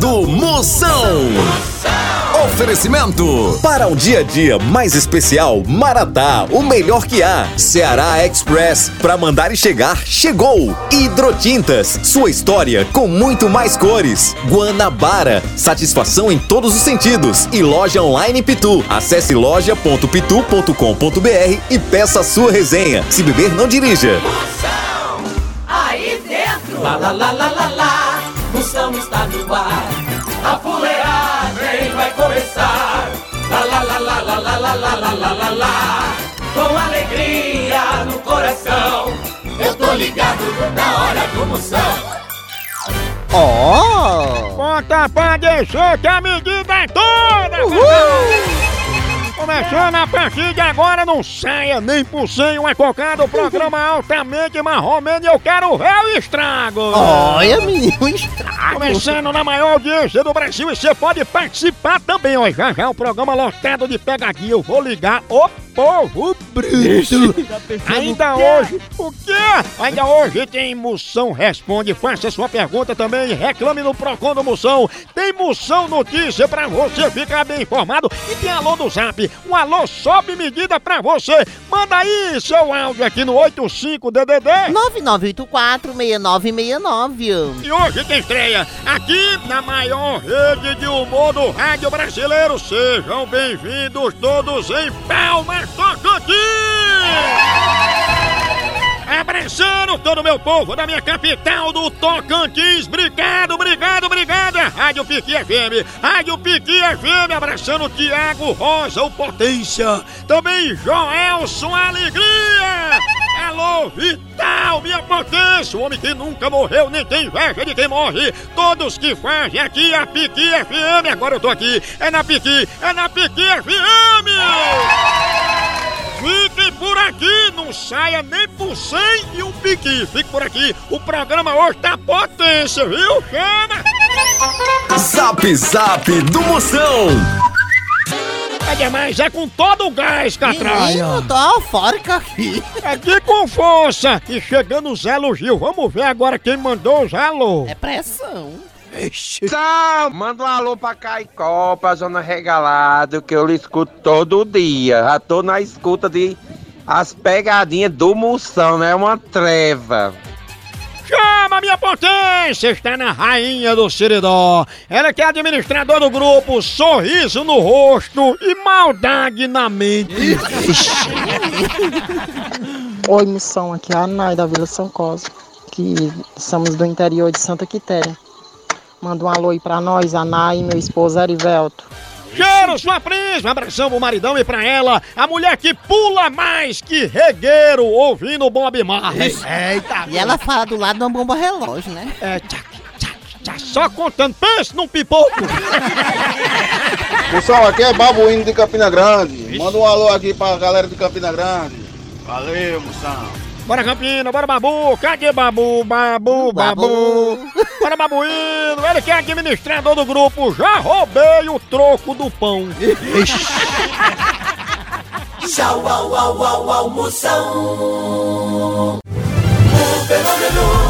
do Moção. Oferecimento. Para um dia a dia mais especial, Maratá, o melhor que há. Ceará Express, para mandar e chegar, chegou. Hidrotintas, sua história com muito mais cores. Guanabara, satisfação em todos os sentidos. E loja online Pitu. Acesse loja.pitu.com.br e peça a sua resenha. Se beber, não dirija. Moção, aí dentro. Lá, lá, lá, lá, lá, lá. Moção está no ar. A fuleagem vai começar. Lá, lá, lá, lá, lá, lá, lá, lá, lá, lá, lá, lá. Com alegria no coração. Eu tô ligado na hora do Moção. Ó! Conta pra descer que a medida é toda! Começando a partir de agora, não saia nem por cem uma cocada, o programa altamente marromeno e eu quero ver o estrago! Olha, menino, estrago! Começando na maior audiência do Brasil e você pode participar também, ó. Já já o programa lotado de pegadinha, eu vou ligar o povo bruto! Ainda hoje, o quê? Ainda hoje tem Moção Responde, faça sua pergunta também, reclame no Procon do Moção. Tem Moção Notícia pra você ficar bem informado e tem alô do Zap, um alô sob medida pra você. Manda aí seu áudio aqui no 85DDD. 9984-6969. E hoje tem estreia aqui na maior rede de humor do rádio brasileiro. Sejam bem-vindos todos em Palmas Tocantins! Abraçando todo o meu povo da minha capital do Tocantins. Obrigado, obrigado, obrigado. Rádio Piqui FM. Rádio Piqui FM. Abraçando Tiago Rosa, o Potência. Também Joelson Alegria. Alô, Vital, minha potência. O homem que nunca morreu, nem tem inveja de quem morre. Todos que fazem aqui a Piqui FM. Agora eu tô aqui. É na Piqui, é na Piqui FM. Fique por aqui, não saia nem por cem e um piqui. Fique por aqui, o programa hoje tá potência, viu? Chama! Zap Zap do Moção. É demais, é com todo o gás, Catraia. Menino, tô eufórica aqui. É aqui com força. E chegando os elogios, vamos ver agora quem mandou os alô. É pressão. Sal, manda um alô pra Caicó, pra Zona Regalado, que eu lhe escuto todo dia. Já tô na escuta de as pegadinhas do Moção, né? Uma treva. Chama minha potência! Está na rainha do Siridó. Ela que é administradora do grupo Sorriso no Rosto e Maldade na Mente. Oi, Moção, aqui é a Nai da Vila São Cosme, que somos do interior de Santa Quitéria. Manda um alô aí pra nós, a Nai e meu esposo Arivelto. Cheiro, sua prisma, abração pro maridão e pra ela, a mulher que pula mais que regueiro ouvindo Bob Marley. Eita, E ela fala do lado de uma bomba relógio, né? É, tchac, tchac, tchac, só contando, pense num pipoco. Pessoal, aqui é Babuíno de Campina Grande. Manda um alô aqui pra galera de Campina Grande. Valeu, moção. Bora Campina, bora Babu, cadê Babu, Babu, Babu? Bora Babuíno, ele que é administrador do grupo, já roubei o troco do pão. Tchau, au, au, au, au, Moção. O fenômeno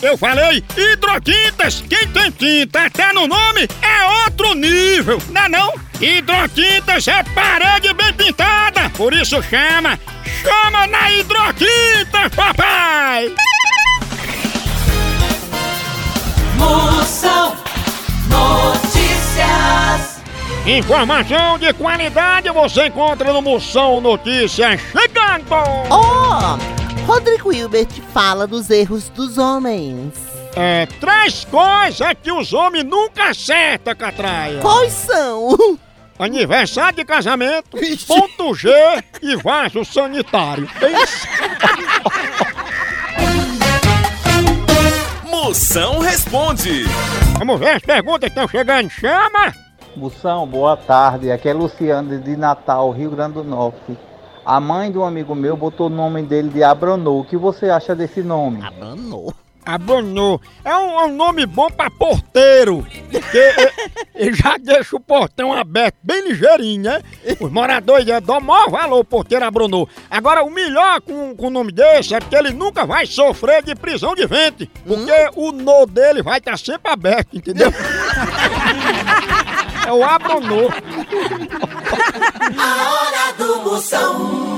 Eu falei hidrotintas, quem tem tinta até no nome é outro nível, não é não? Hidrotintas é parede bem pintada, por isso chama, chama na hidrotintas, papai! Moção Notícias. Informação de qualidade você encontra no Moção Notícias chegando! Oh, Rodrigo Hilbert fala dos erros dos homens. É, três coisas que os homens nunca acertam, Catraia. Quais são? Aniversário de casamento, ponto G e vaso sanitário. É isso. Moção responde. Vamos ver as perguntas que estão chegando. Chama! Moção, boa tarde. Aqui é Luciano de Natal, Rio Grande do Norte. A mãe de um amigo meu botou o nome dele de Abronou. O que você acha desse nome? Abanou. Abonou. É um, é um nome bom pra porteiro. Porque ele- já deixa o portão aberto bem ligeirinho, né? Os moradores já dão maior valor, o porteiro abronou. Agora, o melhor com, com o nome desse é porque ele nunca vai sofrer de prisão de ventre. Porque o nó dele vai estar sempre aberto, entendeu? é o abronou. A hora do Moção.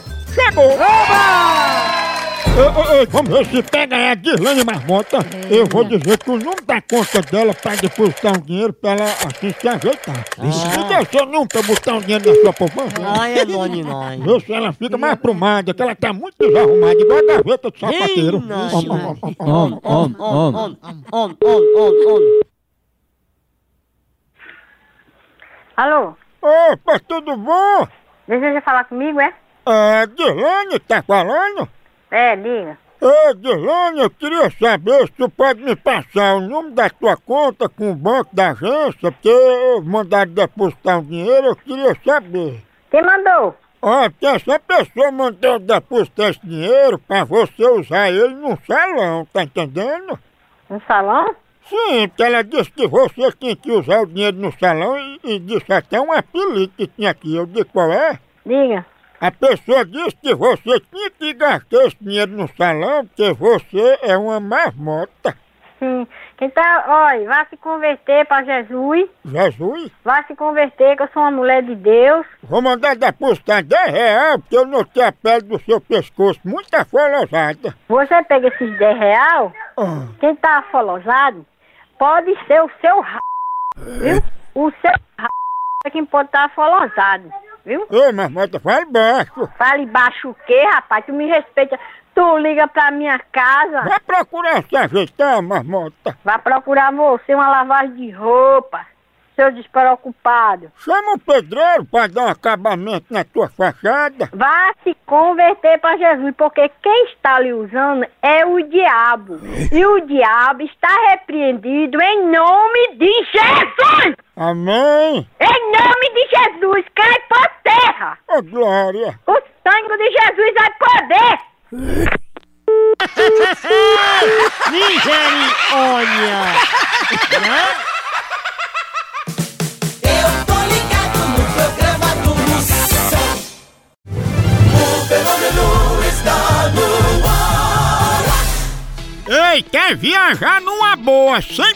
chegou! Ei, ei, ei, vamos ver se pega aí a Dirlane Marmota. Eu vou dizer que o número da conta dela pra depositar um dinheiro pra ela assim se ajeitar. Me dê seu número pra botar um dinheiro na sua poupança. Ai, é noni, nós. Vê se ela fica mais aprumada, que ela tá muito desarrumada, igual a gaveta do sapateiro. Om, om, om, om. On, on, on. Alô? Opa, tudo bom? Deseja falar comigo, é? É, Dirlane tá falando? É, diga. Ô, Dirlane, eu queria saber se tu pode me passar o número da tua conta com o banco da agência, porque eu mandaram depositar um dinheiro, eu queria saber. Quem mandou? Ó, porque essa pessoa mandou depositar esse dinheiro pra você usar ele num salão, tá entendendo? No salão? Sim, porque ela disse que você tinha que usar o dinheiro no salão e, e disse até um apelido que tinha aqui. Eu disse qual é? Diga. A pessoa disse que você tinha que gastar esse dinheiro no salão porque você é uma marmota. Sim. Quem tá, olha, vá se converter pra Jesus. Jesus, Vá se converter, que eu sou uma mulher de Deus. vou mandar depositar 10 reais porque eu notei a pele do seu pescoço muito afolosada. Você pega esses 10 real, Ah, quem tá afolosado, pode ser o seu r... Viu? O seu r... é quem pode estar afolosado. Viu? Ei, marmota, fale baixo. Fale baixo o quê, rapaz? Tu me respeita. Tu liga pra minha casa. Vai procurar se ajeitar, marmota. Vai procurar você uma lavagem de roupa, seu despreocupado. Chama um pedreiro pra dar um acabamento na tua fachada. Vá se converter para Jesus, porque quem está lhe usando é o diabo. E o diabo está repreendido em nome de Jesus! Amém. Em nome de Jesus, cai por terra! Ô, Glória. O sangue de Jesus vai poder! Misericórdia. Eu quer viajar numa boa, sem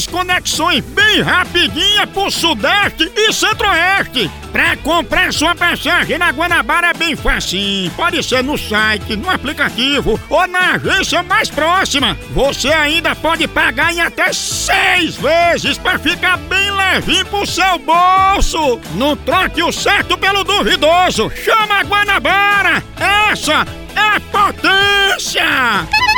conexões bem rapidinha pro Sudeste e Centro-Oeste. Pra comprar sua passagem na Guanabara é bem facinho. Pode ser no site, no aplicativo ou na agência mais próxima. Você ainda pode pagar em até seis vezes pra ficar bem levinho pro seu bolso. Não troque o certo pelo duvidoso. Chama a Guanabara. Essa é potência.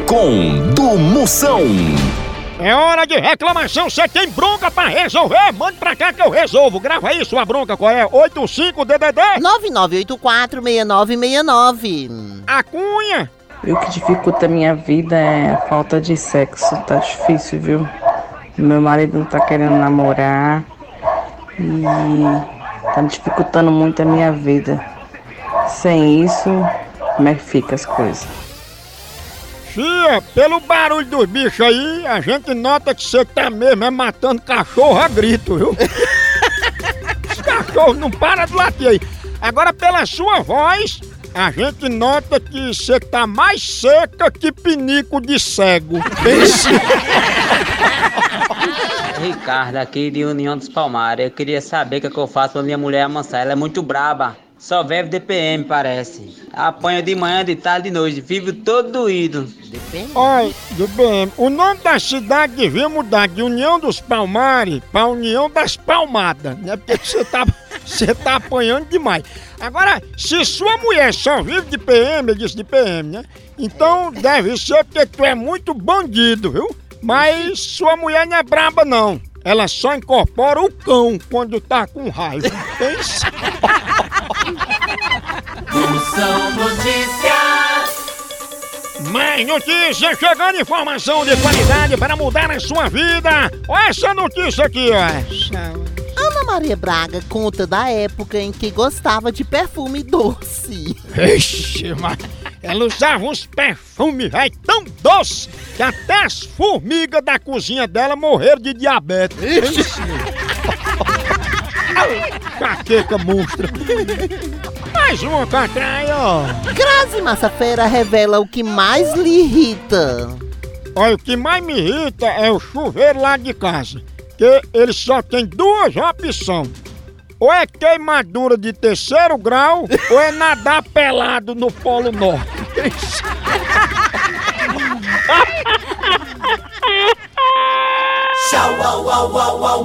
Com do Moção. É hora de reclamação, você tem bronca pra resolver? Mande pra cá que eu resolvo. Grava aí sua bronca, qual é? 85DDD? 99846969. A cunha. E o que dificulta a minha vida é a falta de sexo. Tá difícil, viu? Meu marido não tá querendo namorar. E tá dificultando muito a minha vida. Sem isso, como é que fica as coisas? Fia, pelo barulho dos bichos aí, a gente nota que você tá mesmo é matando cachorro a grito, viu? Os cachorros não param de latir aí. Agora, pela sua voz, a gente nota que você tá mais seca que pinico de cego. Pense. Ricardo, aqui de União dos Palmares. Eu queria saber o que, é que eu faço pra minha mulher amansar. Ela é muito braba. Só vive DPM, parece. Apanha de manhã, de tarde, de noite. Vive todo doído. Olha, DPM, o nome da cidade devia mudar de União dos Palmares pra União das Palmadas, né? Porque você tá, você tá apanhando demais. Agora, se sua mulher só vive de PM, eu disse de PM, né? Então deve ser porque tu é muito bandido, viu? Mas sua mulher não é braba, não. Ela só incorpora o cão quando tá com raiva. Pensa. Notícias. Mais notícias chegando, informação de qualidade para mudar a sua vida. Olha essa notícia aqui, ó. Ana Maria Braga conta da época em que gostava de perfume doce. Ixi, mas ela usava uns perfumes véi, tão doces que até as formigas da cozinha dela morreram de diabetes. Caqueca monstra. Mais uma catraia, ó. Grazi Massafera revela o que mais lhe irrita. Olha, o que mais me irrita é o chuveiro lá de casa. Que ele só tem duas opções. Ou é queimadura de terceiro grau, ou é nadar pelado no Polo Norte. Tchau, au, au, au, au,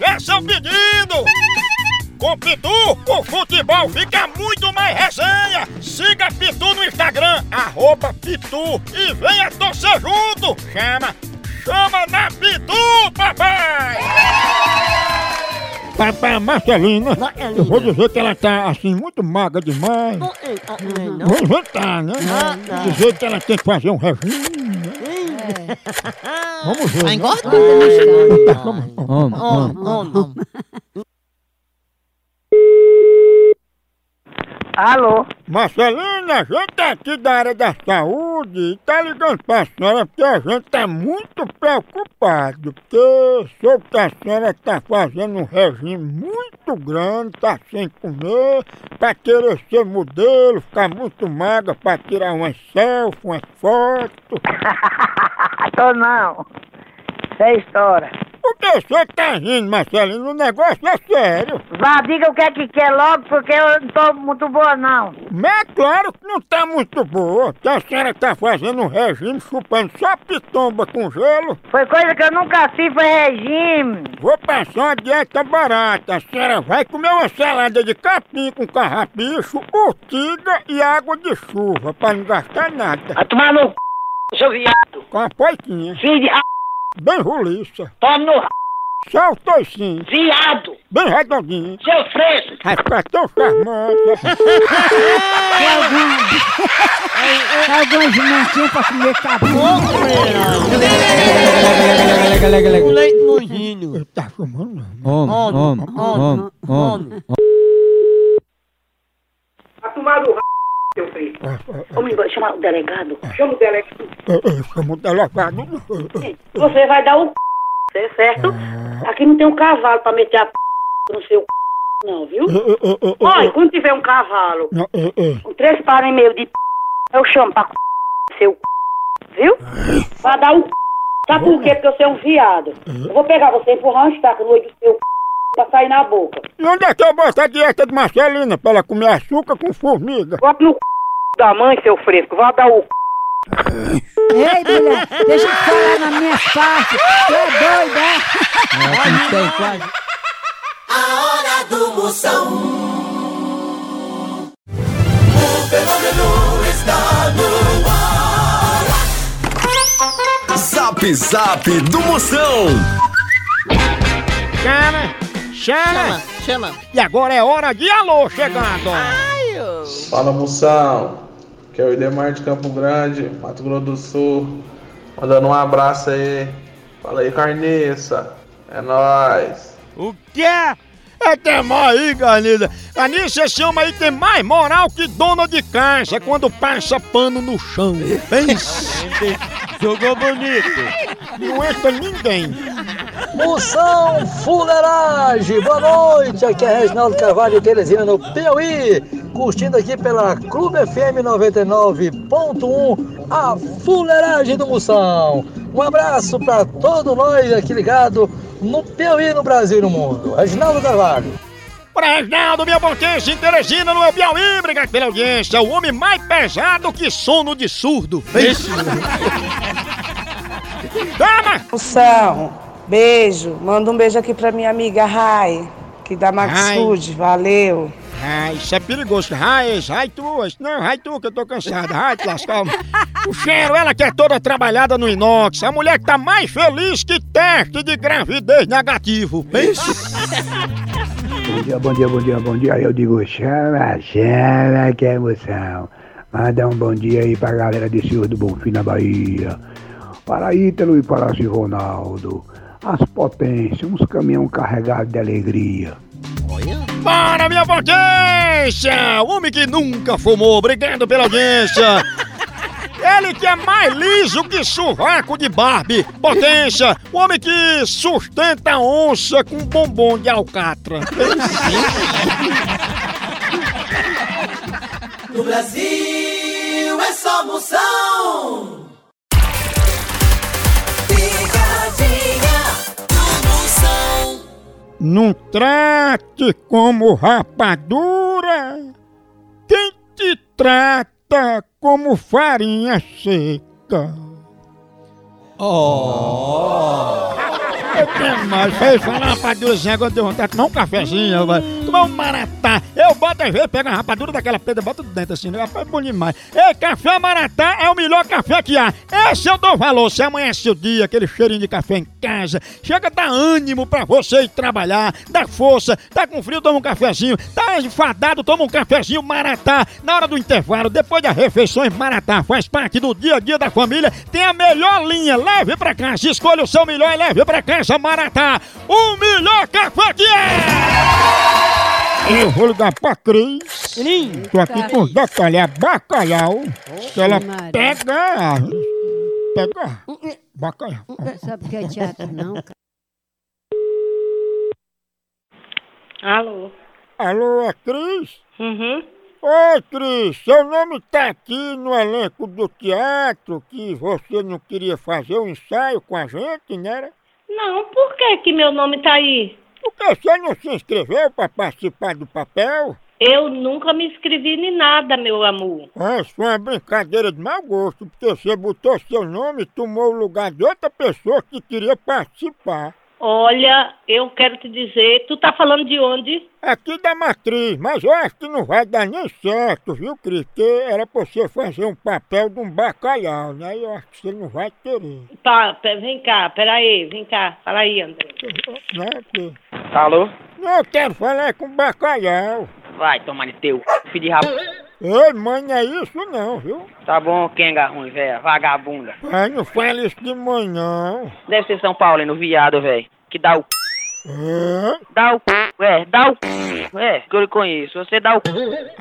já seu pedido. Com Pitu, o futebol fica muito mais resenha. Siga Pitu no Instagram, arroba Pitu e venha torcer junto. Chama, chama na Pitu, papai! Papai, Marcelina, eu vou dizer que ela tá assim muito magra demais. Vou inventar, né? Dizer que ela tem que fazer um regime. Né? Vamos ver. Vai engordar. Vamos. Oh, oh, Alô? Marcelina, a gente é aqui da área da saúde e tá ligando pra senhora porque a gente tá muito preocupado, porque soube que a senhora tá fazendo um regime muito grande, tá sem comer, pra querer ser modelo, ficar muito magra pra tirar umas selfies, umas fotos. Tô não. Isso é história. Por que tá rindo, Marcelina? O negócio é sério. Vá, diga o que é que quer logo, porque eu não tô muito boa, não. Mas é claro que não tá muito boa, que a senhora tá fazendo um regime chupando só pitomba com gelo. Foi coisa que eu nunca fiz, foi regime. Vou passar uma dieta barata. A senhora vai comer uma salada de capim com carrapicho, urtiga e água de chuva, pra não gastar nada. A tomar no c... seu viado. Com a poiquinha. Filho de. Bem roliça. Tome no r... Só o toicinho. Viado. Bem redondinho. Seu fresco. Vai ficar tão charmosa. Algumas mantinhas pra comer cabelo. O leite mojinho. Tá fumando? Homem, homem, homem, homem. Vai tomar no r... seu filho. Homem, vai chamar o delegado. Chama o delegado. Chama o delegado. Você vai dar o c... certo? Aqui não tem um cavalo pra meter a p... no seu c... não, viu? Olha, quando tiver um cavalo com três pares e meio de p... eu chamo pra c... seu c... viu? Vai dar o c... Sabe por quê? Porque você é um viado. Eu vou pegar você e empurrar uma estaca no olho do seu c... pra sair na boca. E onde é que eu boto a dieta de Marcelina pra ela comer açúcar com formiga? Bota no c... da mãe, seu fresco. Vai dar o c... Ei, mulher, deixa eu falar na minha parte. Tu é doida, é? A hora do Moção. O fenômeno está no ar. Zap Zap do Moção. Chama, chama. Chama. E agora é hora de alô chegando. Fala moção, que é o Idemar de Campo Grande, Mato Grosso do Sul. Mandando um abraço aí. Fala aí, Carniça. É nóis. O quê? É tem mais aí, Garnida. A Nícia chama aí tem mais moral que dona de casa quando passa pano no chão. Pensa. Jogou bonito. Não entra ninguém. Moção Fuleiragem, boa noite, aqui é Reginaldo Carvalho de Teresina no Piauí, curtindo aqui pela Clube FM 99.1, a Fuleiragem do Moção. Um abraço para todos nós aqui ligado no Piauí, no Brasil e no mundo. Reginaldo Carvalho. Pra Reginaldo, minha potência em Teresina, no Piauí, obrigado pela audiência. O homem mais pesado que sono de surdo. Pensa. Toma! Moção, beijo. Manda um beijo aqui pra minha amiga Rai, que da Maxud. Valeu. Ai, isso é perigoso. Ai, ai tu, isso não, ai tu que eu tô cansado. Ai, te. O cheiro, ela que é toda trabalhada no inox. A mulher que tá mais feliz que teste de gravidez negativo. Pensa. Bom dia, bom dia, bom dia, bom dia. Eu digo, chama, chama, que emoção. Manda um bom dia aí pra galera de Senhor do Bonfim na Bahia. Para Ítalo e para Ronaldo. As potências, uns caminhão carregados de alegria. Para, minha potência! O homem que nunca fumou, obrigado pela audiência! Ele que é mais liso que sovaco de Barbie. Potência, o homem que sustenta onça com bombom de alcatra. No Brasil é só moção. Não trate como rapadura quem te trata como farinha seca. Oh! Eu tenho mais, foi falar rapadurinha, agora deu vontade de tomar um cafezinho, vai. tomar um maratá. Eu boto às vezes, pego a rapadura daquela pedra, boto dentro assim, né? é bom demais. Ei, café maratá é o melhor café que há. Esse eu dou valor, se amanhece o dia, aquele cheirinho de café em casa, chega a dar ânimo pra você ir trabalhar, dá força, tá com frio, toma um cafezinho, tá enfadado, toma um cafezinho maratá. Na hora do intervalo, depois das refeições, maratá faz parte do dia a dia da família, tem a melhor linha, leve pra casa, escolha o seu melhor e leve pra casa, maratá, o melhor café que é! Eu vou ligar pra Cris. Tô aqui com os bacalhau, bacalhau. Que ela Maria. pega. Pega. Bacalhau. Sabe o que é teatro, não? cara? Alô? Alô, é Cris? Uhum. Oi, Cris, seu nome tá aqui no elenco do teatro que você não queria fazer um ensaio com a gente, né? Não, por que que meu nome tá aí? Porque você não se inscreveu para participar do papel? Eu nunca me inscrevi em nada, meu amor. Ah, isso foi uma brincadeira de mau gosto, porque você botou seu nome e tomou o lugar de outra pessoa que queria participar. Olha, eu quero te dizer, tu tá falando de onde? Aqui da matriz, mas eu acho que não vai dar nem certo, viu, Cris? Porque era pra você fazer um papel de um bacalhau, né? Eu acho que você não vai querer. Tá, vem cá, peraí, vem cá, fala aí, André. Né, Cris? Alô? Não, eu quero falar com bacalhau. Vai tomar teu filho de rabo. Ei, mãe, não é isso não, viu? Tá bom, Kenga ruim, velho. Vagabunda. Ai, não fala isso de mãe, não. Deve ser São Paulino, viado, velho. Que dá o. Hã? Dá o. É, dá o. É, que eu lhe conheço. Você dá o.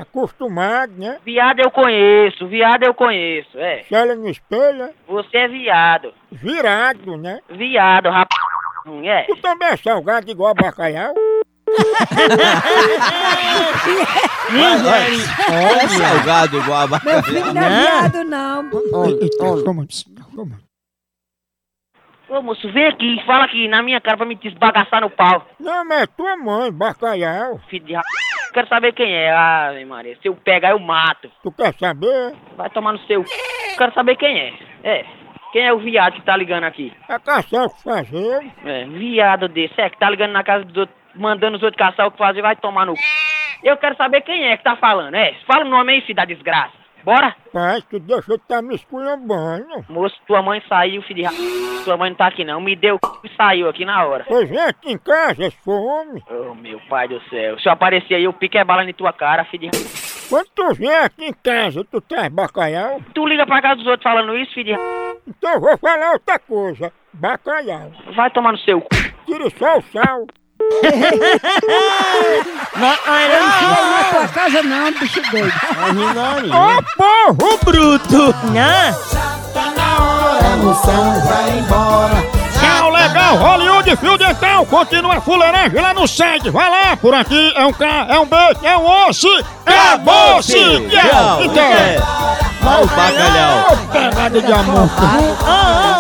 Acostumado, né? Viado eu conheço, viado eu conheço, é. Se ela no espelho, é Você é viado. virado, né? Viado, rapaz. ruim, É. Tu também é salgado igual bacalhau? É salgado igual a Meu filho não é viado, não. Ô moço, vem aqui, fala aqui na minha cara pra me desbagaçar no pau. Não, mas é tua mãe, bacalhau. Filho de ra... Quero saber quem é. Ave Maria. Se eu pegar, eu mato. Tu quer saber? Vai tomar no seu. Quero saber quem é. É. Quem é o viado que tá ligando aqui? É caçar o que fazer. É, viado desse. É, que tá ligando na casa dos outros, mandando os outros caçar o que fazer, vai tomar no. Eu quero saber quem é que tá falando. É, fala o nome aí, filho da desgraça. Bora? Pai, tu deixou de tá me esculhambando. Moço, tua mãe saiu, filho de ra... Tua mãe não tá aqui não. Me deu o c... e saiu aqui na hora. Pois vem aqui em casa, homem. Oh, meu pai do céu. Se eu aparecer aí, eu pique é bala em tua cara, filho de ra... Quando tu vier aqui em casa, tu traz bacalhau? Tu liga pra casa dos outros falando isso, filho de ra... Então eu vou falar outra coisa. Bacalhau. Vai tomar no seu c... Tire só o sal. Eu não vou na tua casa, não, bicho doido. Ô porro bruto! Né? A moção vai embora. Tchau, legal, Hollywood Fio Dental, continua a fuleiragem lá no site. Vai lá, por aqui é um K, é um B, é um osso. Acabou-se! Tchau. Então, É. Ó o bacalhau. Pegada de amor. Ah, ah,